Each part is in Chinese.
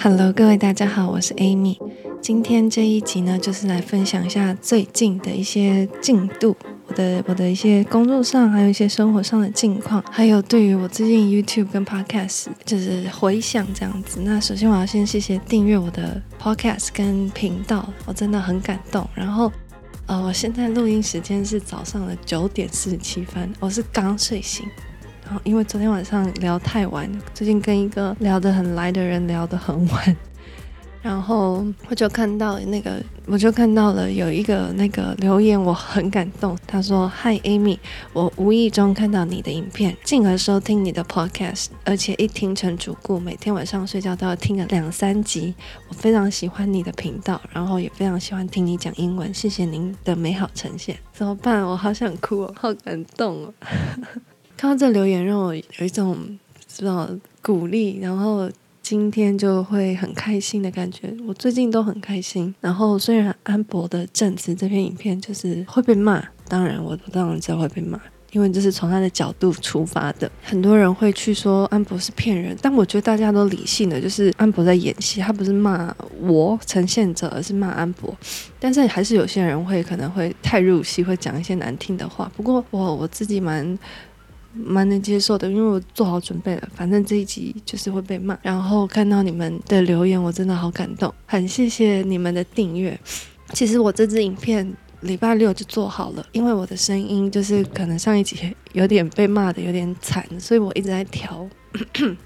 Hello，各位大家好，我是 Amy。今天这一集呢，就是来分享一下最近的一些进度，我的我的一些工作上，还有一些生活上的近况，还有对于我最近 YouTube 跟 Podcast 就是回想这样子。那首先我要先谢谢订阅我的 Podcast 跟频道，我真的很感动。然后呃，我现在录音时间是早上的九点四十七分，我是刚睡醒。因为昨天晚上聊太晚，最近跟一个聊得很来的人聊得很晚，然后我就看到那个，我就看到了有一个那个留言，我很感动。他说：“Hi Amy，我无意中看到你的影片，进而收听你的 Podcast，而且一听成主顾，每天晚上睡觉都要听个两三集。我非常喜欢你的频道，然后也非常喜欢听你讲英文。谢谢您的美好呈现。怎么办？我好想哭哦，好感动哦。”看到这留言，让我有一种知道鼓励，然后今天就会很开心的感觉。我最近都很开心。然后虽然安博的证词这篇影片就是会被骂，当然我当然知道会被骂，因为这是从他的角度出发的。很多人会去说安博是骗人，但我觉得大家都理性的，就是安博在演戏，他不是骂我呈现者，而是骂安博。但是还是有些人会可能会太入戏，会讲一些难听的话。不过我我自己蛮。蛮能接受的，因为我做好准备了。反正这一集就是会被骂，然后看到你们的留言，我真的好感动，很谢谢你们的订阅。其实我这支影片礼拜六就做好了，因为我的声音就是可能上一集有点被骂的有点惨，所以我一直在调。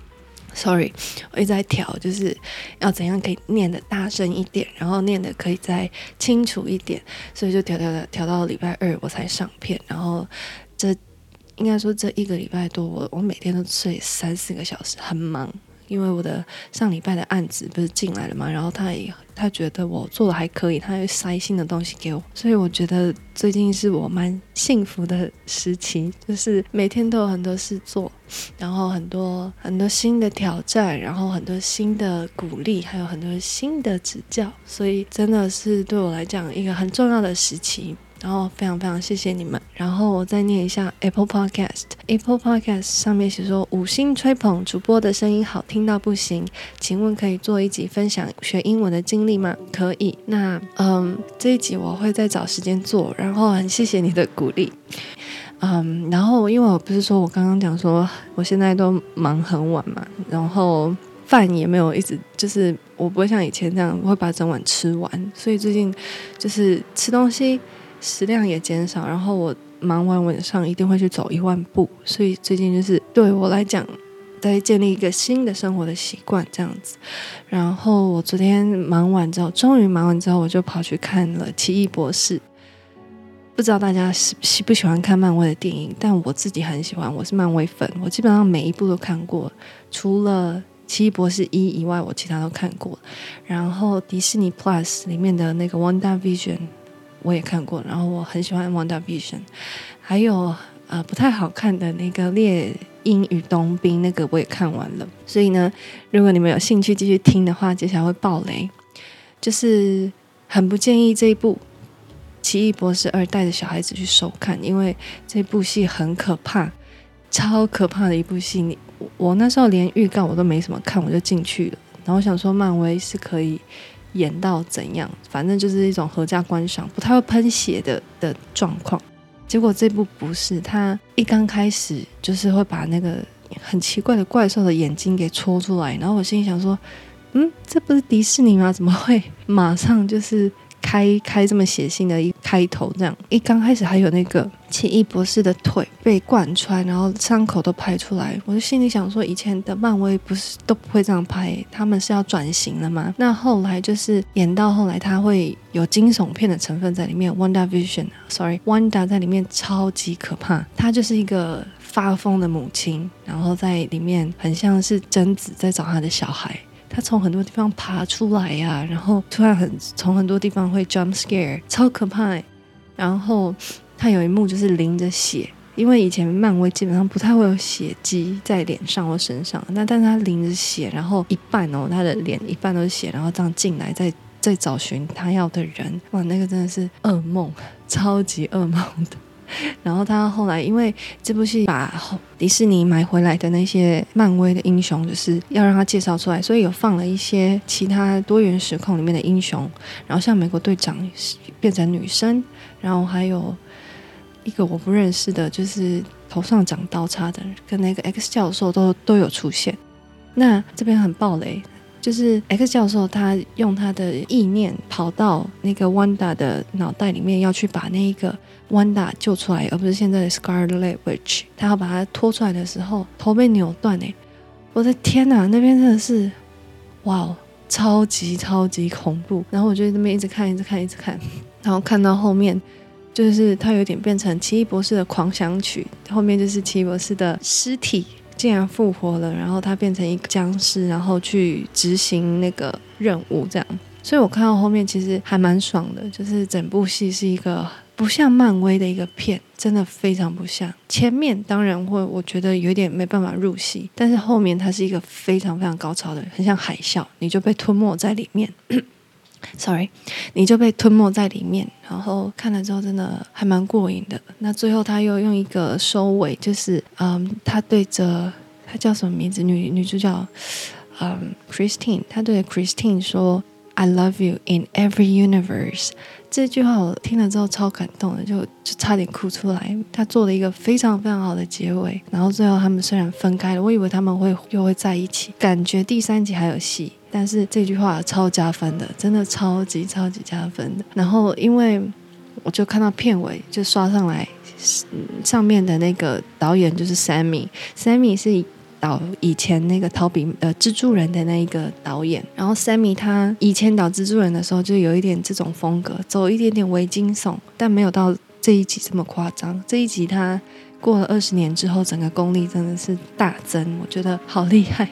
Sorry，我一直在调，就是要怎样可以念得大声一点，然后念得可以再清楚一点，所以就调调调调到礼拜二我才上片，然后这。应该说这一个礼拜多，我我每天都睡三四个小时，很忙。因为我的上礼拜的案子不是进来了嘛，然后他也他觉得我做的还可以，他会塞新的东西给我，所以我觉得最近是我蛮幸福的时期，就是每天都有很多事做，然后很多很多新的挑战，然后很多新的鼓励，还有很多新的指教，所以真的是对我来讲一个很重要的时期。然后非常非常谢谢你们。然后我再念一下 Apple Podcast，Apple Podcast 上面写说五星吹捧主播的声音好听到不行，请问可以做一集分享学英文的经历吗？可以。那嗯，这一集我会再找时间做。然后很谢谢你的鼓励。嗯，然后因为我不是说我刚刚讲说我现在都忙很晚嘛，然后饭也没有一直就是我不会像以前这样我会把整碗吃完，所以最近就是吃东西。食量也减少，然后我忙完晚上一定会去走一万步，所以最近就是对我来讲，在建立一个新的生活的习惯这样子。然后我昨天忙完之后，终于忙完之后，我就跑去看了《奇异博士》。不知道大家喜喜不喜欢看漫威的电影，但我自己很喜欢，我是漫威粉，我基本上每一部都看过，除了《奇异博士一》以外，我其他都看过。然后迪士尼 Plus 里面的那个《WandaVision》。我也看过，然后我很喜欢《WandaVision》，还有呃不太好看的那个《猎鹰与冬兵》，那个我也看完了。所以呢，如果你们有兴趣继续听的话，接下来会爆雷，就是很不建议这一部《奇异博士二》带着小孩子去收看，因为这部戏很可怕，超可怕的一部戏。你我那时候连预告我都没什么看，我就进去了，然后我想说漫威是可以。演到怎样？反正就是一种合家观赏，不太会喷血的的状况。结果这部不是，他一刚开始就是会把那个很奇怪的怪兽的眼睛给戳出来，然后我心里想说，嗯，这不是迪士尼吗？怎么会马上就是？开开这么血腥的一开头，这样一刚开始还有那个奇异博士的腿被贯穿，然后伤口都拍出来，我就心里想说，以前的漫威不是都不会这样拍，他们是要转型了吗？那后来就是演到后来，他会有惊悚片的成分在里面。WandaVision，sorry，Wanda 在里面超级可怕，她就是一个发疯的母亲，然后在里面很像是贞子在找她的小孩。他从很多地方爬出来呀、然后突然很从很多地方会 jump scare，超可怕、欸。然后他有一幕就是淋着血，因为以前漫威基本上不太会有血迹在脸上或身上，那但是他淋着血，然后一半哦，他的脸一半都是血，然后这样进来再再找寻他要的人，哇，那个真的是噩梦，超级噩梦的。然后他后来因为这部戏把迪士尼买回来的那些漫威的英雄，就是要让他介绍出来，所以有放了一些其他多元时空里面的英雄，然后像美国队长变成女生，然后还有一个我不认识的，就是头上长刀叉的，跟那个 X 教授都都有出现。那这边很暴雷。就是 X 教授，他用他的意念跑到那个 Wanda 的脑袋里面，要去把那一个 Wanda 救出来，而不是现在的 Scarlet Witch。他要把他拖出来的时候，头被扭断诶！我的天哪，那边真的是哇哦，超级超级恐怖。然后我就在那边一直看，一直看，一直看，然后看到后面，就是他有点变成奇异博士的狂想曲，后面就是奇异博士的尸体。竟然复活了，然后他变成一个僵尸，然后去执行那个任务，这样。所以我看到后面其实还蛮爽的，就是整部戏是一个不像漫威的一个片，真的非常不像。前面当然会，我觉得有点没办法入戏，但是后面它是一个非常非常高潮的，很像海啸，你就被吞没在里面。Sorry，你就被吞没在里面，然后看了之后真的还蛮过瘾的。那最后他又用一个收尾，就是嗯，他对着他叫什么名字？女女主角，嗯，Christine，他对着 Christine 说 “I love you in every universe”。这句话我听了之后超感动的，就就差点哭出来。他做了一个非常非常好的结尾，然后最后他们虽然分开了，我以为他们会又会在一起，感觉第三集还有戏。但是这句话超加分的，真的超级超级加分的。然后因为我就看到片尾就刷上来，上面的那个导演就是 Sammy，Sammy 是导以前那个逃避呃蜘蛛人的那一个导演。然后 Sammy 他以前导蜘蛛人的时候就有一点这种风格，走一点点微惊悚，但没有到这一集这么夸张。这一集他。过了二十年之后，整个功力真的是大增，我觉得好厉害，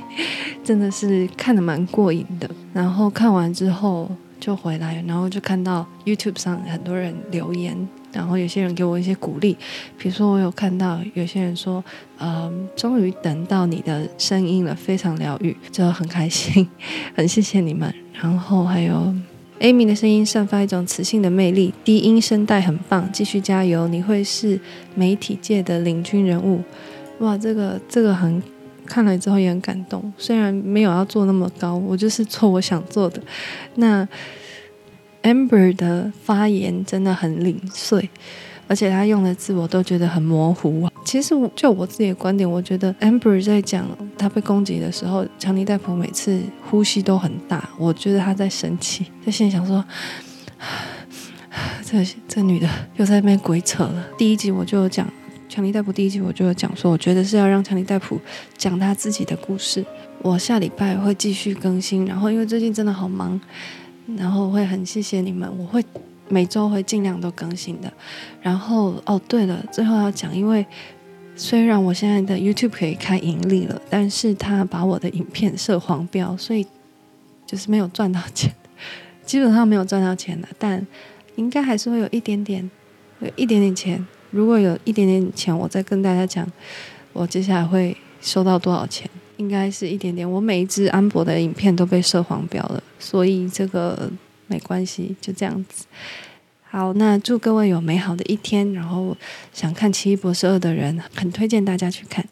真的是看得蛮过瘾的。然后看完之后就回来，然后就看到 YouTube 上很多人留言，然后有些人给我一些鼓励，比如说我有看到有些人说，嗯，终于等到你的声音了，非常疗愈，就很开心，很谢谢你们。然后还有。Amy 的声音散发一种磁性的魅力，低音声带很棒，继续加油，你会是媒体界的领军人物。哇，这个这个很看了之后也很感动，虽然没有要做那么高，我就是做我想做的。那 Amber 的发言真的很零碎。而且他用的字我都觉得很模糊。其实就我自己的观点，我觉得 Amber 在讲他被攻击的时候，强尼戴普每次呼吸都很大，我觉得他在生气，在心里想说，这这女的又在那边鬼扯了。第一集我就有讲强尼戴普，第一集我就有讲说，我觉得是要让强尼戴普讲他自己的故事。我下礼拜会继续更新，然后因为最近真的好忙，然后会很谢谢你们，我会。每周会尽量都更新的，然后哦，对了，最后要讲，因为虽然我现在的 YouTube 可以开盈利了，但是他把我的影片设黄标，所以就是没有赚到钱，基本上没有赚到钱的，但应该还是会有一点点，有一点点钱。如果有一点点钱，我再跟大家讲，我接下来会收到多少钱，应该是一点点。我每一支安博的影片都被设黄标了，所以这个。没关系，就这样子。好，那祝各位有美好的一天。然后想看《奇异博士二》的人，很推荐大家去看。